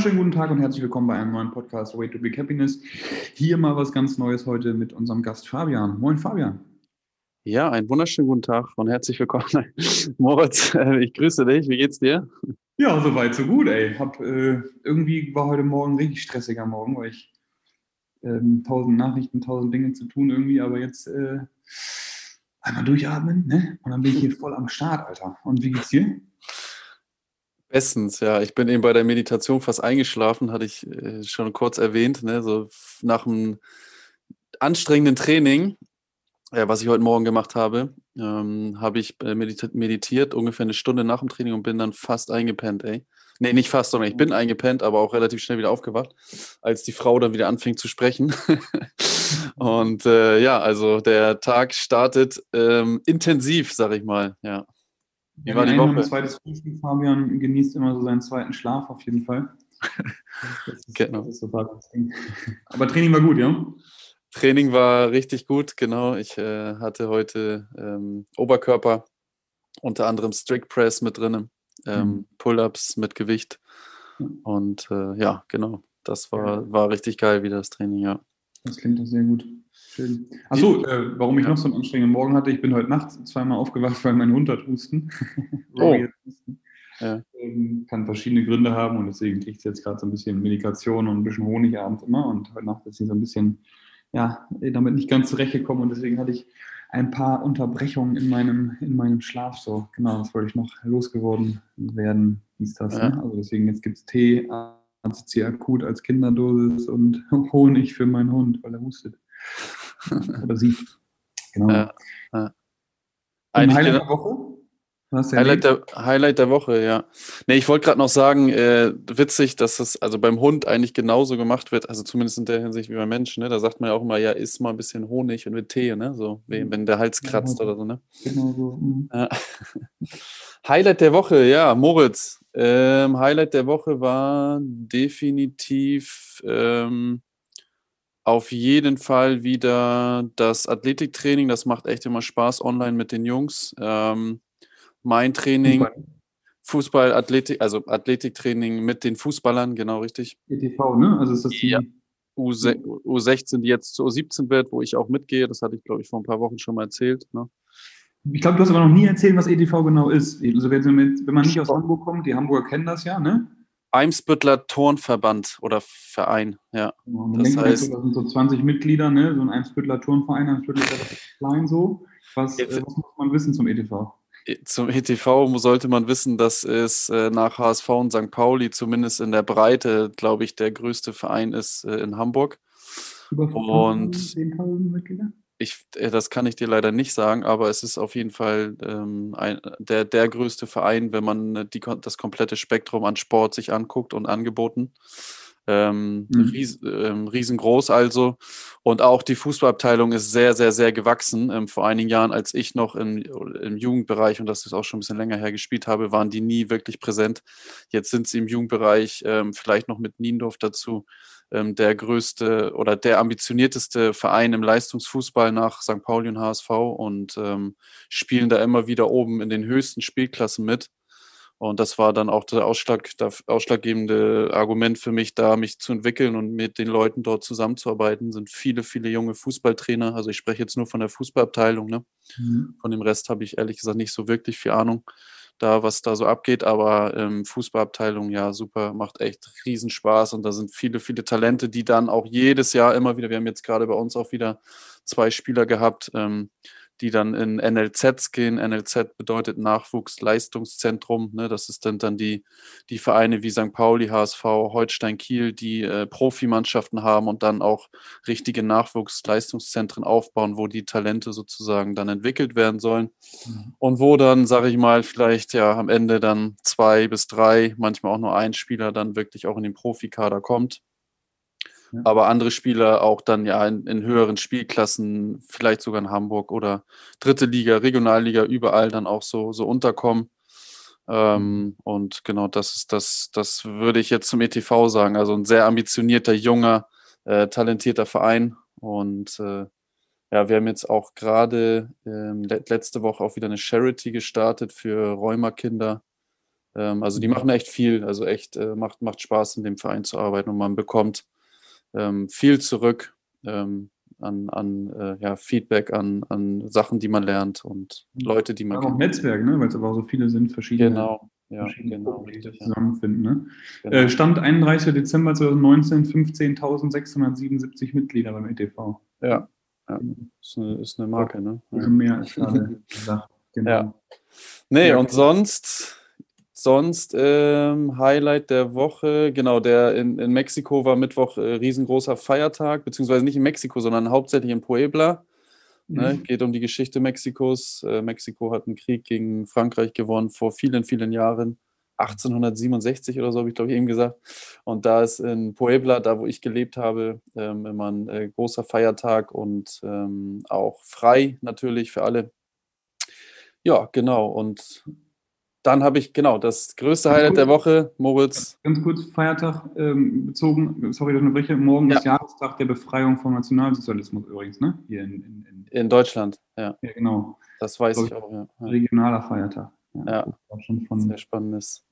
wunderschönen guten Tag und herzlich willkommen bei einem neuen Podcast Way to Big Happiness. Hier mal was ganz Neues heute mit unserem Gast Fabian. Moin Fabian. Ja, einen wunderschönen guten Tag und herzlich willkommen. Moritz, äh, ich grüße dich. Wie geht's dir? Ja, soweit, so gut, ey. Hab, äh, irgendwie war heute Morgen richtig stressiger Morgen, weil ich ähm, tausend Nachrichten, tausend Dinge zu tun irgendwie, aber jetzt äh, einmal durchatmen, ne? Und dann bin ich hier voll am Start, Alter. Und wie geht's dir? Bestens, ja. Ich bin eben bei der Meditation fast eingeschlafen, hatte ich äh, schon kurz erwähnt. Ne? So nach einem anstrengenden Training, äh, was ich heute Morgen gemacht habe, ähm, habe ich äh, meditiert, meditiert, ungefähr eine Stunde nach dem Training und bin dann fast eingepennt, ey. Nee, nicht fast, sondern ich bin eingepennt, aber auch relativ schnell wieder aufgewacht, als die Frau dann wieder anfing zu sprechen. und äh, ja, also der Tag startet ähm, intensiv, sag ich mal, ja. Wie war die Woche? Ein zweites Frühstück, Fabian genießt immer so seinen zweiten Schlaf auf jeden Fall. Das ist, genau. das ist das Ding. Aber Training war gut, ja? Training war richtig gut, genau. Ich äh, hatte heute ähm, Oberkörper, unter anderem Strict Press mit drin, ähm, mhm. Pull-ups mit Gewicht. Und äh, ja, genau. Das war, war richtig geil wieder das Training, ja. Das klingt doch sehr gut. Schön. Achso, äh, warum ich noch so einen anstrengenden Morgen hatte, ich bin heute Nacht zweimal aufgewacht, weil mein Hund hat Husten. oh. Ja. Ähm, kann verschiedene Gründe haben und deswegen kriegt sie jetzt gerade so ein bisschen Medikation und ein bisschen Honig abends immer und heute Nacht ist sie so ein bisschen, ja, damit nicht ganz zurechtgekommen und deswegen hatte ich ein paar Unterbrechungen in meinem, in meinem Schlaf so. Genau, das wollte ich noch losgeworden werden, hieß das. Ja. Ne? Also deswegen, jetzt gibt es Tee, ACC akut als Kinderdosis und Honig für meinen Hund, weil er hustet. Oder sie. Genau. Ja, ja. Highlight der Woche? Highlight der, Highlight der, Woche, ja. Nee, ich wollte gerade noch sagen, äh, witzig, dass das also beim Hund eigentlich genauso gemacht wird, also zumindest in der Hinsicht wie beim Menschen, ne? Da sagt man ja auch immer, ja, isst mal ein bisschen Honig und mit Tee, ne? So, wenn, wenn der Hals kratzt ja, oder so, ne? Genau so. Mhm. Ja. Highlight der Woche, ja, Moritz. Ähm, Highlight der Woche war definitiv ähm, auf jeden Fall wieder das Athletiktraining. Das macht echt immer Spaß online mit den Jungs. Ähm, mein Training, Fußball, Athletik, also Athletiktraining mit den Fußballern, genau richtig. ETV, ne? Also ist das die ja. U16, die jetzt zu U17 wird, wo ich auch mitgehe. Das hatte ich, glaube ich, vor ein paar Wochen schon mal erzählt. Ne? Ich glaube, du hast aber noch nie erzählt, was ETV genau ist. Also wenn, man nicht aus Hamburg kommt, die Hamburger kennen das ja, ne? Eimsbüttler Turnverband oder Verein, ja. Genau, das heißt, das sind so 20 Mitglieder, ne? so ein Eimsbüttler Turnverein, Eimsbüttler ist klein so. Was, äh, was, muss man wissen zum ETV? Zum ETV sollte man wissen, dass es äh, nach HSV und St. Pauli zumindest in der Breite, glaube ich, der größte Verein ist äh, in Hamburg. Über und 10.000 Mitglieder? Ich, äh, das kann ich dir leider nicht sagen, aber es ist auf jeden Fall ähm, ein, der, der größte Verein, wenn man äh, die, das komplette Spektrum an Sport sich anguckt und angeboten. Ähm, mhm. ries, ähm, riesengroß also. Und auch die Fußballabteilung ist sehr, sehr, sehr gewachsen. Ähm, vor einigen Jahren, als ich noch im, im Jugendbereich, und das ist auch schon ein bisschen länger her, gespielt habe, waren die nie wirklich präsent. Jetzt sind sie im Jugendbereich, ähm, vielleicht noch mit Niendorf dazu, ähm, der größte oder der ambitionierteste Verein im Leistungsfußball nach St. Pauli und HSV und ähm, spielen da immer wieder oben in den höchsten Spielklassen mit. Und das war dann auch der Ausschlag, das ausschlaggebende Argument für mich, da mich zu entwickeln und mit den Leuten dort zusammenzuarbeiten. Sind viele, viele junge Fußballtrainer. Also ich spreche jetzt nur von der Fußballabteilung. Ne? Mhm. Von dem Rest habe ich ehrlich gesagt nicht so wirklich viel Ahnung da, was da so abgeht. Aber ähm, Fußballabteilung, ja, super, macht echt Riesenspaß. Und da sind viele, viele Talente, die dann auch jedes Jahr immer wieder, wir haben jetzt gerade bei uns auch wieder zwei Spieler gehabt, ähm, die dann in NLZs gehen. NLZ bedeutet Nachwuchsleistungszentrum. Ne? Das ist dann, dann die, die Vereine wie St. Pauli, HSV, Holstein Kiel, die äh, Profimannschaften haben und dann auch richtige Nachwuchsleistungszentren aufbauen, wo die Talente sozusagen dann entwickelt werden sollen. Mhm. Und wo dann, sage ich mal, vielleicht ja am Ende dann zwei bis drei, manchmal auch nur ein Spieler dann wirklich auch in den Profikader kommt. Aber andere Spieler auch dann ja in, in, höheren Spielklassen, vielleicht sogar in Hamburg oder dritte Liga, Regionalliga, überall dann auch so, so unterkommen. Ähm, mhm. und genau das ist das, das würde ich jetzt zum ETV sagen. Also ein sehr ambitionierter, junger, äh, talentierter Verein. Und äh, ja, wir haben jetzt auch gerade äh, letzte Woche auch wieder eine Charity gestartet für Rheumakinder Ähm, also die mhm. machen echt viel, also echt äh, macht, macht Spaß, in dem Verein zu arbeiten und man bekommt ähm, viel zurück ähm, an, an äh, ja, Feedback, an, an Sachen, die man lernt und. Leute, die man. Aber auch Netzwerk, ne? weil es aber auch so viele sind, verschiedene. Genau. Ja, genau, die richtig, zusammenfinden. Ne? Genau. Äh, Stand 31. Dezember 2019, 15.677 Mitglieder beim ETV. Ja, ja. Ist, eine, ist eine Marke, ne? Ja. mehr als gerade gesagt. Genau. Ja. Nee, und sonst, sonst ähm, Highlight der Woche, genau, der in, in Mexiko war Mittwoch äh, riesengroßer Feiertag, beziehungsweise nicht in Mexiko, sondern hauptsächlich in Puebla. Ne? Mhm. Geht um die Geschichte Mexikos. Äh, Mexiko hat einen Krieg gegen Frankreich gewonnen vor vielen, vielen Jahren. 1867 oder so, habe ich glaube ich eben gesagt. Und da ist in Puebla, da wo ich gelebt habe, ähm, immer ein äh, großer Feiertag und ähm, auch frei natürlich für alle. Ja, genau. Und dann habe ich, genau, das größte Highlight der Woche, Moritz. Ganz kurz, Feiertag ähm, bezogen, sorry, dass ich unterbreche, morgen ja. ist Jahrestag der Befreiung vom Nationalsozialismus übrigens, ne? Hier in, in, in, in Deutschland, ja. Ja, genau. Das weiß ich, ich auch, ja. Regionaler Feiertag. Ja, ja. Schon von, sehr spannendes.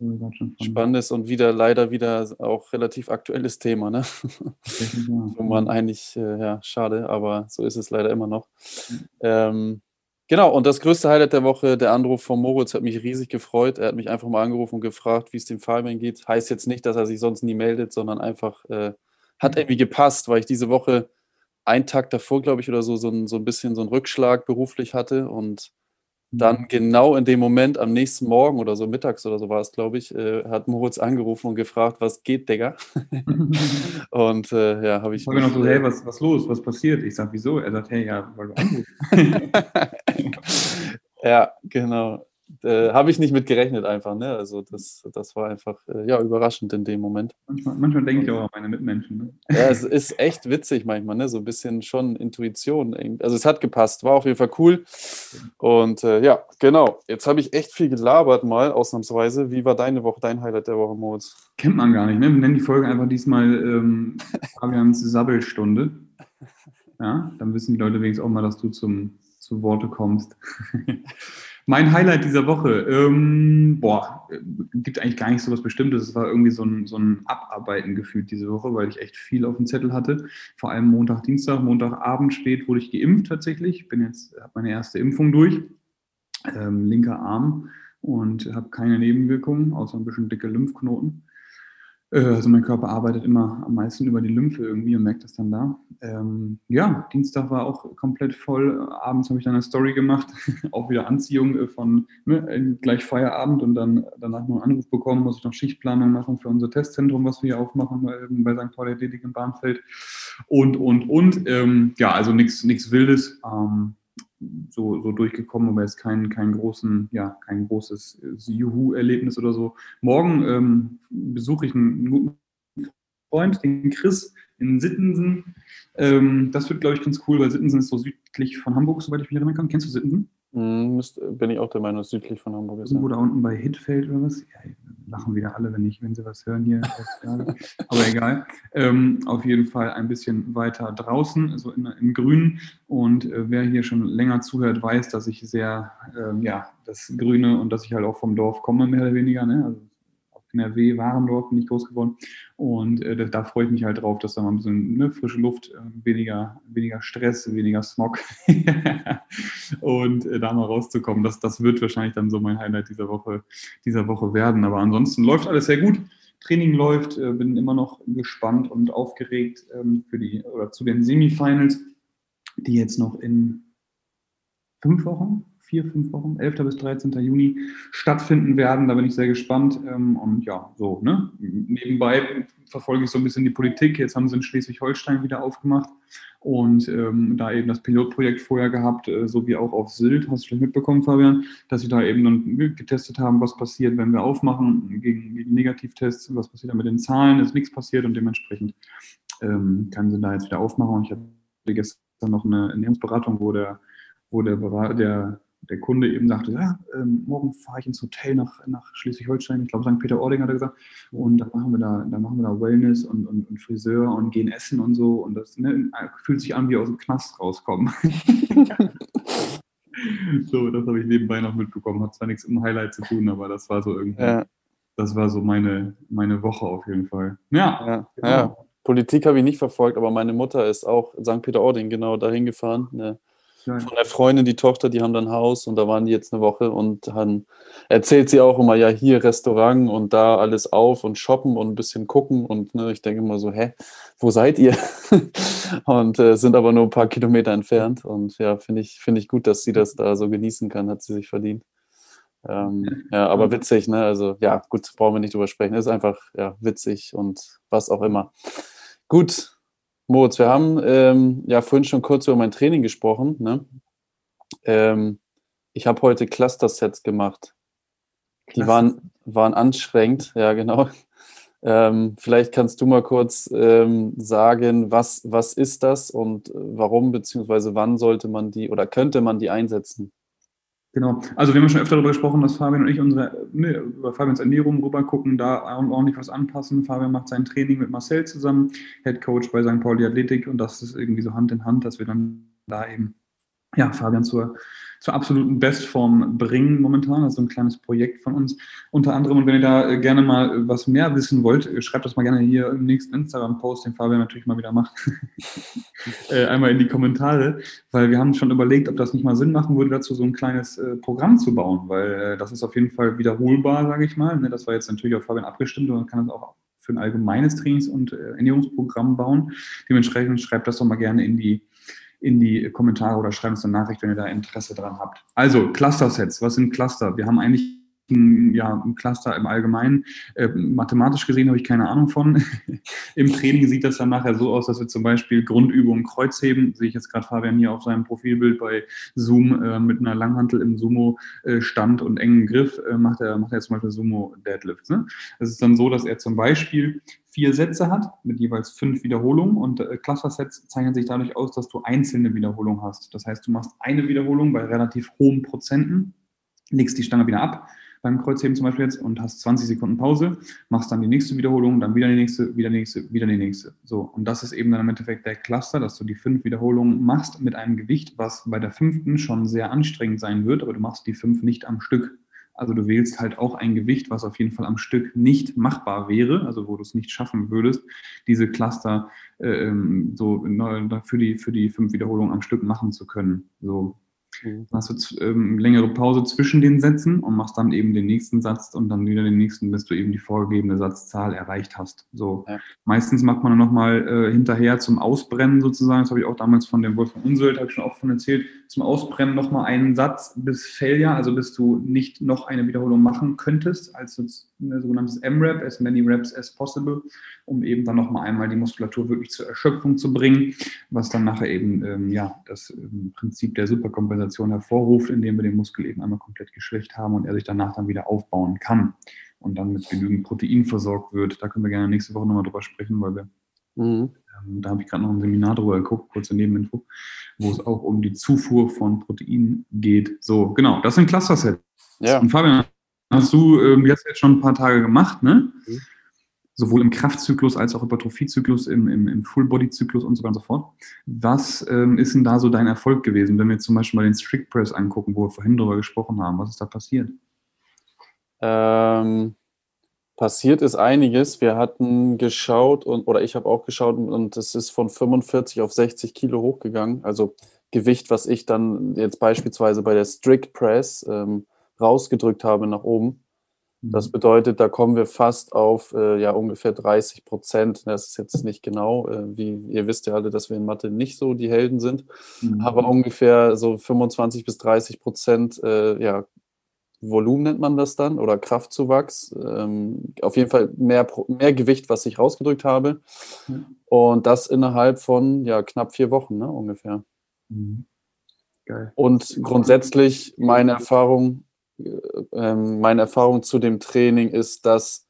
Spannendes und wieder leider wieder auch relativ aktuelles Thema, ne? Wo man eigentlich, äh, ja, schade, aber so ist es leider immer noch. Ähm, genau, und das größte Highlight der Woche, der Anruf von Moritz hat mich riesig gefreut. Er hat mich einfach mal angerufen und gefragt, wie es dem Fabian geht. Heißt jetzt nicht, dass er sich sonst nie meldet, sondern einfach äh, hat irgendwie gepasst, weil ich diese Woche einen Tag davor, glaube ich, oder so, so ein, so ein bisschen so einen Rückschlag beruflich hatte und dann mhm. genau in dem Moment, am nächsten Morgen oder so, mittags oder so war es, glaube ich, äh, hat Moritz angerufen und gefragt, was geht, Digga? und äh, ja, habe ich. Ich habe noch so, hey, was, was los? Was passiert? Ich sage, wieso? Er sagt, hey, ja, weil du anrufst. ja, genau äh, habe ich nicht mit gerechnet einfach. Ne? Also das, das war einfach äh, ja, überraschend in dem Moment. Manchmal, manchmal denke ich auch an meine Mitmenschen. Ne? Ja, es ist echt witzig manchmal, ne? so ein bisschen schon Intuition. Also es hat gepasst, war auf jeden Fall cool. Und äh, ja, genau. Jetzt habe ich echt viel gelabert mal, ausnahmsweise. Wie war deine Woche, dein Highlight der Woche, Moritz? Kennt man gar nicht. Ne? Wir nennen die Folge einfach diesmal ähm, Fabians Sabbelstunde. Ja, dann wissen die Leute wenigstens auch mal, dass du zum, zu Worte kommst. Mein Highlight dieser Woche, ähm, boah, gibt eigentlich gar nicht so was Bestimmtes. Es war irgendwie so ein, so ein Abarbeiten gefühlt diese Woche, weil ich echt viel auf dem Zettel hatte. Vor allem Montag, Dienstag, Montagabend spät wurde ich geimpft tatsächlich. Ich bin jetzt, habe meine erste Impfung durch, ähm, linker Arm und habe keine Nebenwirkungen, außer ein bisschen dicke Lymphknoten. Äh, also mein Körper arbeitet immer am meisten über die Lymphe irgendwie und merkt das dann da. Ähm, ja, Dienstag war auch komplett voll. Abends habe ich dann eine Story gemacht, auch wieder Anziehung äh, von ne, gleich Feierabend und dann danach noch einen Anruf bekommen, muss ich noch Schichtplanung machen für unser Testzentrum, was wir hier aufmachen bei, bei St. Pauli Athletik im Bahnfeld und, und, und. Ähm, ja, also nichts Wildes. Ähm, so, so durchgekommen, aber jetzt kein, kein, großen, ja, kein großes Juhu-Erlebnis oder so. Morgen ähm, besuche ich einen guten Freund, den Chris in Sittensen. Ähm, das wird, glaube ich, ganz cool, weil Sittensen ist so südlich von Hamburg, soweit ich mich erinnern kann. Kennst du Sittensen? Mm, bin ich auch der Meinung, südlich von Hamburg ist. Irgendwo da unten bei Hittfeld oder was? Ja, lachen wieder alle, wenn, ich, wenn sie was hören hier. Aber egal. Ähm, auf jeden Fall ein bisschen weiter draußen, also in, in Grün. Und äh, wer hier schon länger zuhört, weiß, dass ich sehr, äh, ja, das Grüne und dass ich halt auch vom Dorf komme, mehr oder weniger. Ne? Also NRW, Warendorf bin ich groß geworden. Und äh, da, da, freue ich mich halt drauf, dass da mal ein bisschen ne, frische Luft, äh, weniger, weniger Stress, weniger Smog und äh, da mal rauszukommen. Das, das wird wahrscheinlich dann so mein Highlight dieser Woche, dieser Woche werden. Aber ansonsten läuft alles sehr gut. Training läuft, äh, bin immer noch gespannt und aufgeregt ähm, für die oder zu den Semifinals, die jetzt noch in fünf Wochen, vier, fünf Wochen, 11. bis 13. Juni stattfinden werden. Da bin ich sehr gespannt. Ähm, und ja, so, ne? Nebenbei verfolge ich so ein bisschen die Politik. Jetzt haben sie in Schleswig-Holstein wieder aufgemacht und ähm, da eben das Pilotprojekt vorher gehabt, äh, so wie auch auf Sylt, hast du vielleicht mitbekommen, Fabian, dass sie da eben dann getestet haben, was passiert, wenn wir aufmachen gegen, gegen Negativtests, was passiert da mit den Zahlen, ist nichts passiert und dementsprechend ähm, können sie da jetzt wieder aufmachen. Und ich hatte gestern noch eine Ernährungsberatung, wo der, wo der, der der Kunde eben sagte, ja, ähm, morgen fahre ich ins Hotel nach, nach Schleswig-Holstein, ich glaube St. Peter-Ording hat er gesagt, und da machen wir da, da machen wir da Wellness und, und, und Friseur und gehen essen und so und das ne, fühlt sich an wie aus dem Knast rauskommen. so, das habe ich nebenbei noch mitbekommen, hat zwar nichts im Highlight zu tun, aber das war so irgendwie. Ja. das war so meine, meine Woche auf jeden Fall. Ja, ja, genau. ja. Politik habe ich nicht verfolgt, aber meine Mutter ist auch in St. Peter-Ording genau dahin gefahren. Ne? Von der Freundin, die Tochter, die haben dann Haus und da waren die jetzt eine Woche und dann erzählt sie auch immer, ja, hier Restaurant und da alles auf und shoppen und ein bisschen gucken und ne, ich denke immer so, hä, wo seid ihr? und äh, sind aber nur ein paar Kilometer entfernt und ja, finde ich, finde ich gut, dass sie das da so genießen kann, hat sie sich verdient. Ähm, ja, aber witzig, ne? Also ja, gut, brauchen wir nicht drüber sprechen. Ist einfach ja, witzig und was auch immer. Gut, Moritz, wir haben ähm, ja vorhin schon kurz über mein Training gesprochen. Ne? Ähm, ich habe heute Cluster-Sets gemacht. Die waren, waren anstrengend, ja genau. Ähm, vielleicht kannst du mal kurz ähm, sagen, was, was ist das und warum, beziehungsweise wann sollte man die oder könnte man die einsetzen? Genau. Also wir haben schon öfter darüber gesprochen, dass Fabian und ich unsere, ne, über Fabians Ernährung rüber gucken, da ordentlich was anpassen. Fabian macht sein Training mit Marcel zusammen, Head Coach bei St. Pauli Athletik und das ist irgendwie so Hand in Hand, dass wir dann da eben ja, Fabian zur zur absoluten Bestform bringen momentan. Das ist so ein kleines Projekt von uns unter anderem. Und wenn ihr da äh, gerne mal äh, was mehr wissen wollt, äh, schreibt das mal gerne hier im nächsten Instagram-Post, den Fabian natürlich mal wieder macht, einmal in die Kommentare, weil wir haben schon überlegt, ob das nicht mal Sinn machen würde, dazu so ein kleines Programm zu bauen, weil das ist auf jeden Fall wiederholbar, sage ich mal. Ne? Das war jetzt natürlich auf Fabian abgestimmt und man kann das auch für ein allgemeines Trainings- und Ernährungsprogramm bauen. Dementsprechend schreibt das doch mal gerne in die in die Kommentare oder schreibt uns eine Nachricht, wenn ihr da Interesse dran habt. Also Cluster-Sets, was sind Cluster? Wir haben eigentlich ja, Cluster im Allgemeinen. Äh, mathematisch gesehen habe ich keine Ahnung von. Im Training sieht das dann nachher so aus, dass wir zum Beispiel Grundübungen Kreuzheben, sehe ich jetzt gerade Fabian hier auf seinem Profilbild bei Zoom äh, mit einer Langhantel im Sumo-Stand und engen Griff, äh, macht, er, macht er zum Beispiel Sumo-Deadlifts. Ne? Es ist dann so, dass er zum Beispiel vier Sätze hat mit jeweils fünf Wiederholungen und äh, Cluster-Sets zeichnen sich dadurch aus, dass du einzelne Wiederholungen hast. Das heißt, du machst eine Wiederholung bei relativ hohen Prozenten, legst die Stange wieder ab, beim Kreuzheben zum Beispiel jetzt und hast 20 Sekunden Pause, machst dann die nächste Wiederholung, dann wieder die nächste, wieder die nächste, wieder die nächste. So, und das ist eben dann im Endeffekt der Cluster, dass du die fünf Wiederholungen machst mit einem Gewicht, was bei der fünften schon sehr anstrengend sein wird, aber du machst die fünf nicht am Stück. Also du wählst halt auch ein Gewicht, was auf jeden Fall am Stück nicht machbar wäre, also wo du es nicht schaffen würdest, diese Cluster äh, ähm, so für die, für die fünf Wiederholungen am Stück machen zu können. So, Mhm. Dann hast du ähm, längere Pause zwischen den Sätzen und machst dann eben den nächsten Satz und dann wieder den nächsten, bis du eben die vorgegebene Satzzahl erreicht hast. So. Ja. Meistens macht man dann nochmal äh, hinterher zum Ausbrennen sozusagen, das habe ich auch damals von dem Wolfgang Unsöld, habe ich schon oft von erzählt, zum Ausbrennen nochmal einen Satz bis Failure, also bis du nicht noch eine Wiederholung machen könntest, als sogenanntes M-Rap, as many reps as possible, um eben dann nochmal einmal die Muskulatur wirklich zur Erschöpfung zu bringen, was dann nachher eben ähm, ja, das ähm, Prinzip der Superkompensation hervorruft, indem wir den Muskel eben einmal komplett geschwächt haben und er sich danach dann wieder aufbauen kann und dann mit genügend Protein versorgt wird. Da können wir gerne nächste Woche nochmal drüber sprechen, weil wir mhm. ähm, da habe ich gerade noch ein Seminar drüber geguckt, kurze Nebeninfo, wo es auch um die Zufuhr von Protein geht. So, genau, das sind Cluster-Sets. Ja. Und Fabian, hast du ähm, jetzt schon ein paar Tage gemacht, ne? Mhm sowohl im Kraftzyklus als auch im Hypertrophiezyklus, im, im, im Full-Body-Zyklus und so weiter und so fort. Was ähm, ist denn da so dein Erfolg gewesen, wenn wir zum Beispiel mal den Strict Press angucken, wo wir vorhin drüber gesprochen haben? Was ist da passiert? Ähm, passiert ist einiges. Wir hatten geschaut und oder ich habe auch geschaut und es ist von 45 auf 60 Kilo hochgegangen. Also Gewicht, was ich dann jetzt beispielsweise bei der Strict Press ähm, rausgedrückt habe nach oben. Das mhm. bedeutet, da kommen wir fast auf äh, ja ungefähr 30 Prozent. Das ist jetzt nicht genau, äh, wie ihr wisst ja alle, dass wir in Mathe nicht so die Helden sind, mhm. aber ungefähr so 25 bis 30 Prozent äh, ja, Volumen nennt man das dann oder Kraftzuwachs. Ähm, auf jeden Fall mehr, mehr Gewicht, was ich rausgedrückt habe. Mhm. Und das innerhalb von ja, knapp vier Wochen ne, ungefähr. Mhm. Und grundsätzlich meine Erfahrung ähm, meine Erfahrung zu dem Training ist, dass,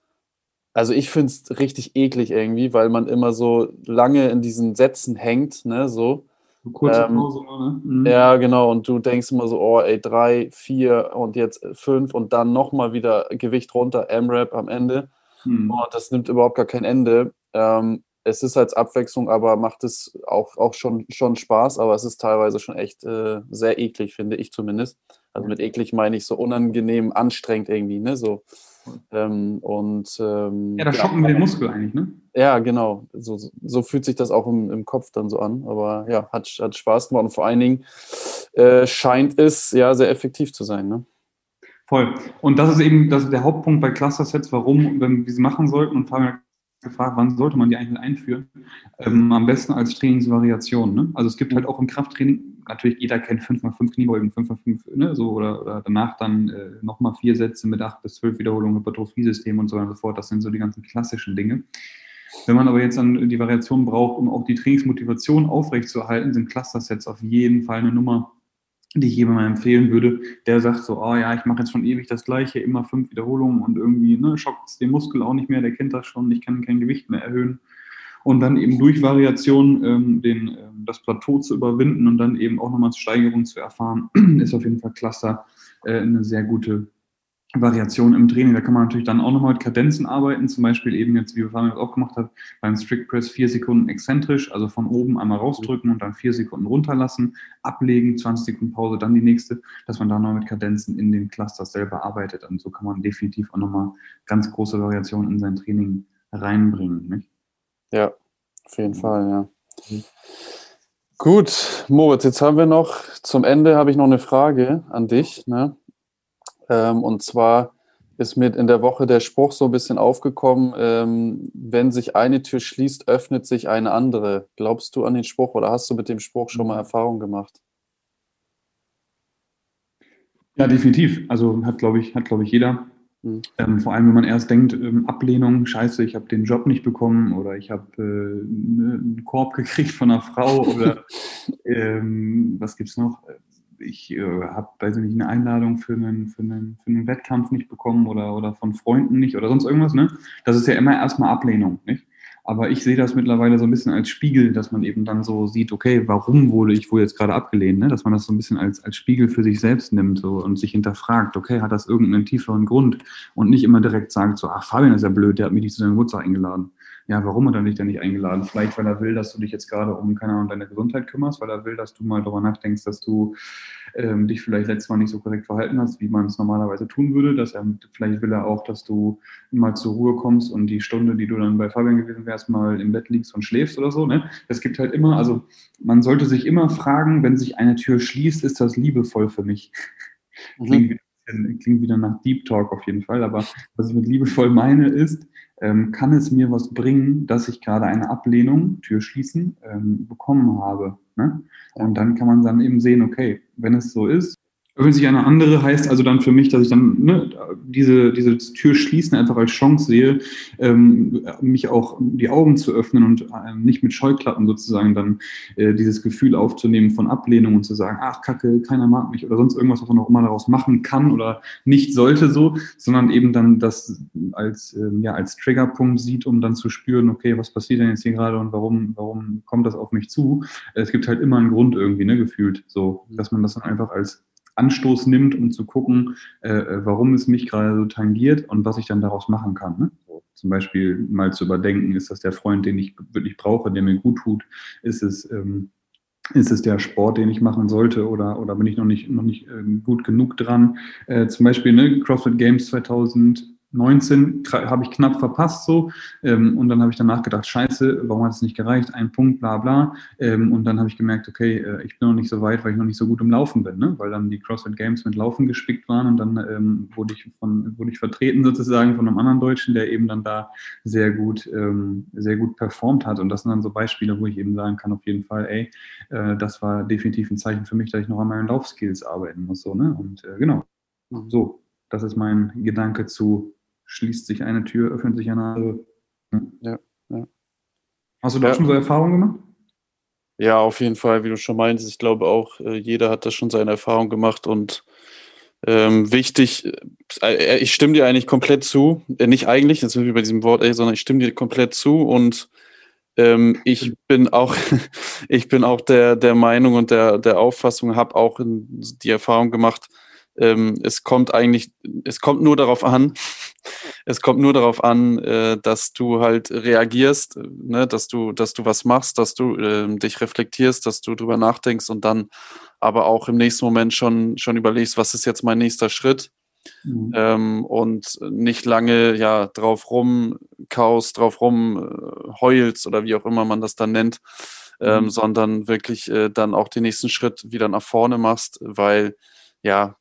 also ich finde es richtig eklig irgendwie, weil man immer so lange in diesen Sätzen hängt, ne, so. Kurze ähm, Pause, ne? Mhm. Ja, genau. Und du denkst immer so, oh, ey, drei, vier und jetzt fünf und dann nochmal wieder Gewicht runter, M-Rap am Ende. Mhm. Und das nimmt überhaupt gar kein Ende. Ähm, es ist als Abwechslung, aber macht es auch, auch schon, schon Spaß, aber es ist teilweise schon echt äh, sehr eklig, finde ich zumindest. Also mit eklig meine ich so unangenehm, anstrengend irgendwie, ne? So. Ähm, und ähm, ja, da schocken wir den Muskel eigentlich, ne? Ja, genau. So, so fühlt sich das auch im, im Kopf dann so an. Aber ja, hat, hat Spaß gemacht und vor allen Dingen äh, scheint es ja sehr effektiv zu sein. Ne? Voll. Und das ist eben das ist der Hauptpunkt bei Cluster-Sets, warum wenn wir sie machen sollten. Und Fabian hat gefragt, wann sollte man die eigentlich einführen? Ähm, am besten als Trainingsvariation. Ne? Also es gibt halt auch im Krafttraining, natürlich jeder kennt 5x5 Kniebeugen, 5x5, ne? so, oder, oder danach dann äh, nochmal vier Sätze mit 8 bis 12 Wiederholungen, Hypertrophie-System und so weiter und so fort. Das sind so die ganzen klassischen Dinge. Wenn man aber jetzt dann die Variation braucht, um auch die Trainingsmotivation aufrechtzuerhalten, sind Cluster-Sets auf jeden Fall eine Nummer, die ich jemandem empfehlen würde, der sagt so, oh ja, ich mache jetzt schon ewig das Gleiche, immer fünf Wiederholungen und irgendwie ne, schockt es den Muskel auch nicht mehr, der kennt das schon, ich kann kein Gewicht mehr erhöhen. Und dann eben durch Variation ähm, den, ähm, das Plateau zu überwinden und dann eben auch nochmal Steigerung zu erfahren, ist auf jeden Fall Cluster äh, eine sehr gute Variation im Training. Da kann man natürlich dann auch nochmal mit Kadenzen arbeiten, zum Beispiel eben jetzt, wie Fabian das auch gemacht hat, beim Strict Press vier Sekunden exzentrisch, also von oben einmal rausdrücken und dann vier Sekunden runterlassen, ablegen, 20 Sekunden Pause, dann die nächste, dass man da noch mit Kadenzen in den Clusters selber arbeitet. Und so kann man definitiv auch nochmal ganz große Variationen in sein Training reinbringen. Nicht? Ja, auf jeden Fall, ja. Mhm. Gut, Moritz, jetzt haben wir noch, zum Ende habe ich noch eine Frage an dich. Ne? Ähm, und zwar ist mir in der Woche der Spruch so ein bisschen aufgekommen, ähm, wenn sich eine Tür schließt, öffnet sich eine andere. Glaubst du an den Spruch oder hast du mit dem Spruch schon mal mhm. Erfahrung gemacht? Ja, definitiv. Also hat, glaube ich, hat, glaube ich, jeder. Mhm. Ähm, vor allem, wenn man erst denkt, ähm, Ablehnung, scheiße, ich habe den Job nicht bekommen oder ich habe äh, ne, einen Korb gekriegt von einer Frau oder ähm, was gibt es noch? ich äh, habe, weiß nicht, eine Einladung für einen, für, einen, für einen Wettkampf nicht bekommen oder, oder von Freunden nicht oder sonst irgendwas, ne? Das ist ja immer erstmal Ablehnung, nicht? Aber ich sehe das mittlerweile so ein bisschen als Spiegel, dass man eben dann so sieht, okay, warum wurde ich wohl jetzt gerade abgelehnt? Ne? Dass man das so ein bisschen als, als Spiegel für sich selbst nimmt so, und sich hinterfragt, okay, hat das irgendeinen tieferen Grund? Und nicht immer direkt sagt so, ach, Fabian ist ja blöd, der hat mich nicht zu seinem Geburtstag eingeladen ja, warum hat er dich denn nicht eingeladen? Vielleicht, weil er will, dass du dich jetzt gerade um, keine Ahnung, deine Gesundheit kümmerst, weil er will, dass du mal darüber nachdenkst, dass du ähm, dich vielleicht letztes Mal nicht so korrekt verhalten hast, wie man es normalerweise tun würde. Dass er, vielleicht will er auch, dass du mal zur Ruhe kommst und die Stunde, die du dann bei Fabian gewesen wärst, mal im Bett liegst und schläfst oder so. Ne? Es gibt halt immer, also man sollte sich immer fragen, wenn sich eine Tür schließt, ist das liebevoll für mich? Mhm. Klingt, klingt wieder nach Deep Talk auf jeden Fall, aber was ich mit liebevoll meine ist, ähm, kann es mir was bringen, dass ich gerade eine Ablehnung, Tür schließen, ähm, bekommen habe. Ne? Und dann kann man dann eben sehen, okay, wenn es so ist, öffnet sich eine andere, heißt also dann für mich, dass ich dann ne, diese, diese Tür schließen einfach als Chance sehe, ähm, mich auch die Augen zu öffnen und äh, nicht mit Scheuklappen sozusagen dann äh, dieses Gefühl aufzunehmen von Ablehnung und zu sagen, ach Kacke, keiner mag mich oder sonst irgendwas, was man auch immer daraus machen kann oder nicht sollte so, sondern eben dann das als, äh, ja, als Triggerpunkt sieht, um dann zu spüren, okay, was passiert denn jetzt hier gerade und warum, warum kommt das auf mich zu? Es gibt halt immer einen Grund irgendwie, ne, gefühlt, so, dass man das dann einfach als Anstoß nimmt, um zu gucken, äh, äh, warum es mich gerade so tangiert und was ich dann daraus machen kann. Ne? Zum Beispiel mal zu überdenken, ist das der Freund, den ich wirklich brauche, der mir gut tut? Ist es, ähm, ist es der Sport, den ich machen sollte oder, oder bin ich noch nicht, noch nicht ähm, gut genug dran? Äh, zum Beispiel ne, CrossFit Games 2000 19 habe ich knapp verpasst so ähm, und dann habe ich danach gedacht, scheiße, warum hat es nicht gereicht? Ein Punkt, bla bla. Ähm, und dann habe ich gemerkt, okay, äh, ich bin noch nicht so weit, weil ich noch nicht so gut im Laufen bin, ne? weil dann die CrossFit Games mit Laufen gespickt waren und dann ähm, wurde, ich von, wurde ich vertreten sozusagen von einem anderen Deutschen, der eben dann da sehr gut, ähm, sehr gut performt hat. Und das sind dann so Beispiele, wo ich eben sagen kann, auf jeden Fall, ey, äh, das war definitiv ein Zeichen für mich, dass ich noch an meinen Laufskills arbeiten muss. So, ne? Und äh, genau, so, das ist mein Gedanke zu schließt sich eine Tür, öffnet sich eine andere. Ja, ja. Hast du da ja. schon so Erfahrungen gemacht? Ja, auf jeden Fall, wie du schon meintest. Ich glaube auch, äh, jeder hat da schon seine Erfahrung gemacht und ähm, wichtig, äh, äh, ich stimme dir eigentlich komplett zu, äh, nicht eigentlich, jetzt sind wir bei diesem Wort, ey, sondern ich stimme dir komplett zu und ähm, ich bin auch, ich bin auch der, der Meinung und der, der Auffassung, habe auch die Erfahrung gemacht, ähm, es kommt eigentlich, es kommt nur darauf an, es kommt nur darauf an, äh, dass du halt reagierst, ne, dass du, dass du was machst, dass du äh, dich reflektierst, dass du drüber nachdenkst und dann aber auch im nächsten Moment schon, schon überlegst, was ist jetzt mein nächster Schritt. mhm. ähm, und nicht lange ja drauf rumkaust, drauf rumheulst äh, oder wie auch immer man das dann nennt, ähm, mhm. sondern wirklich äh, dann auch den nächsten Schritt wieder nach vorne machst, weil ja,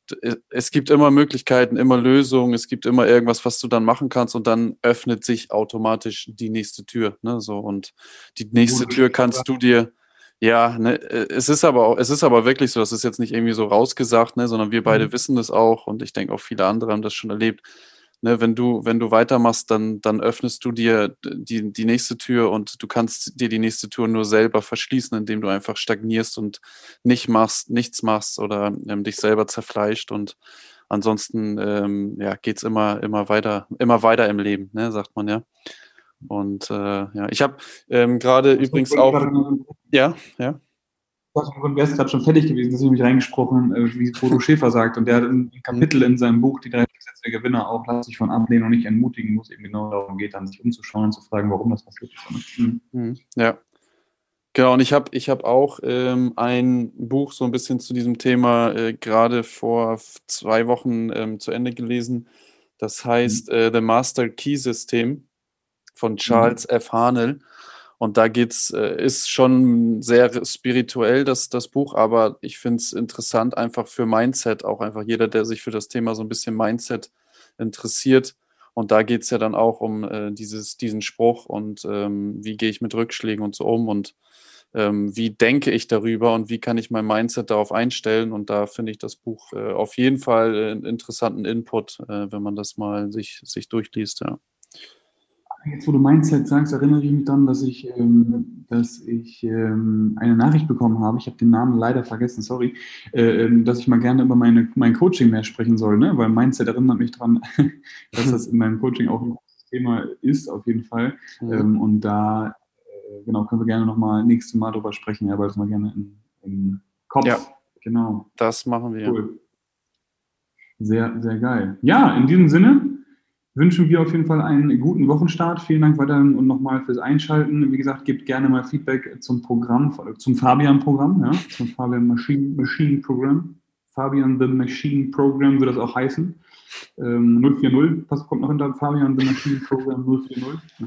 es gibt immer Möglichkeiten, immer Lösungen, es gibt immer irgendwas, was du dann machen kannst und dann öffnet sich automatisch die nächste Tür. Ne? So, und die nächste Tür kannst du dir, ja, ne, äh, es ist aber auch, es ist aber wirklich so, das ist jetzt nicht irgendwie so rausgesagt, ne, sondern wir beide mhm. wissen das auch und ich denke auch viele andere haben das schon erlebt ne, wenn du, wenn du weitermachst, dann, dann öffnest du dir die, die nächste Tür und du kannst dir die nächste Tür nur selber verschließen, indem du einfach stagnierst und nicht machst, nichts machst oder ähm, dich selber zerfleischt und ansonsten ähm, ja, geht es immer, immer weiter, immer weiter im Leben, ne, sagt man ja. Und äh, ja, ich habe ähm, gerade übrigens auch. Ja, ja. Du wärst gerade schon fertig gewesen, dass ich mich reingesprochen, äh, wie Bodo Schäfer sagt. Und der hat ein Kapitel in seinem Buch, die drei Gesetze der Gewinner, auch, lass sich von ablehnen und nicht entmutigen, muss eben genau darum geht, dann sich umzuschauen und zu fragen, warum das passiert ist. Mhm. mhm. Ja. Genau, und ich habe ich hab auch ähm, ein Buch so ein bisschen zu diesem Thema äh, gerade vor zwei Wochen ähm, zu Ende gelesen. Das heißt mhm. äh, The Master Key System von Charles mhm. F. Hanel. Und da geht's, äh, ist schon sehr spirituell, das, das Buch, aber ich finde es interessant, einfach für Mindset, auch einfach jeder, der sich für das Thema so ein bisschen Mindset interessiert. Und da geht es ja dann auch um äh, dieses, diesen Spruch und ähm, wie gehe ich mit Rückschlägen und so um und ähm, wie denke ich darüber und wie kann ich mein Mindset darauf einstellen. Und da finde ich das Buch äh, auf jeden Fall einen interessanten Input, äh, wenn man das mal sich, sich durchliest. Ja. Jetzt, wo du Mindset sagst, erinnere ich mich dann, dass ich, ähm, dass ich ähm, eine Nachricht bekommen habe. Ich habe den Namen leider vergessen, sorry, äh, ähm, dass ich mal gerne über meine, mein Coaching mehr sprechen soll, ne? weil Mindset erinnert mich daran, dass das in meinem Coaching auch ein großes Thema ist, auf jeden Fall. Mhm. Ähm, und da, äh, genau, können wir gerne nochmal nächstes Mal drüber sprechen, ja, weil das mal gerne im Kopf. Ja, genau. Das machen wir. Cool. Sehr, sehr geil. Ja, in diesem Sinne wünschen wir auf jeden Fall einen guten Wochenstart. Vielen Dank weiterhin und nochmal fürs Einschalten. Wie gesagt, gebt gerne mal Feedback zum Programm, zum Fabian-Programm, ja, zum Fabian Machine, Machine Program. Fabian the Machine Program wird das auch heißen. Ähm, 040, das kommt noch hinter Fabian the Machine Program 040. Ja.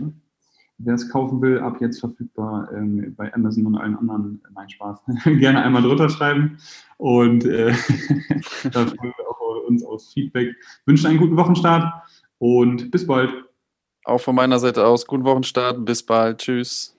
Wer es kaufen will, ab jetzt verfügbar ähm, bei Amazon und allen anderen. Nein, Spaß. gerne einmal drunter schreiben. Und äh, da freuen wir auch uns aus Feedback. Wünschen einen guten Wochenstart und bis bald. Auch von meiner Seite aus, guten Wochenstart, bis bald, tschüss.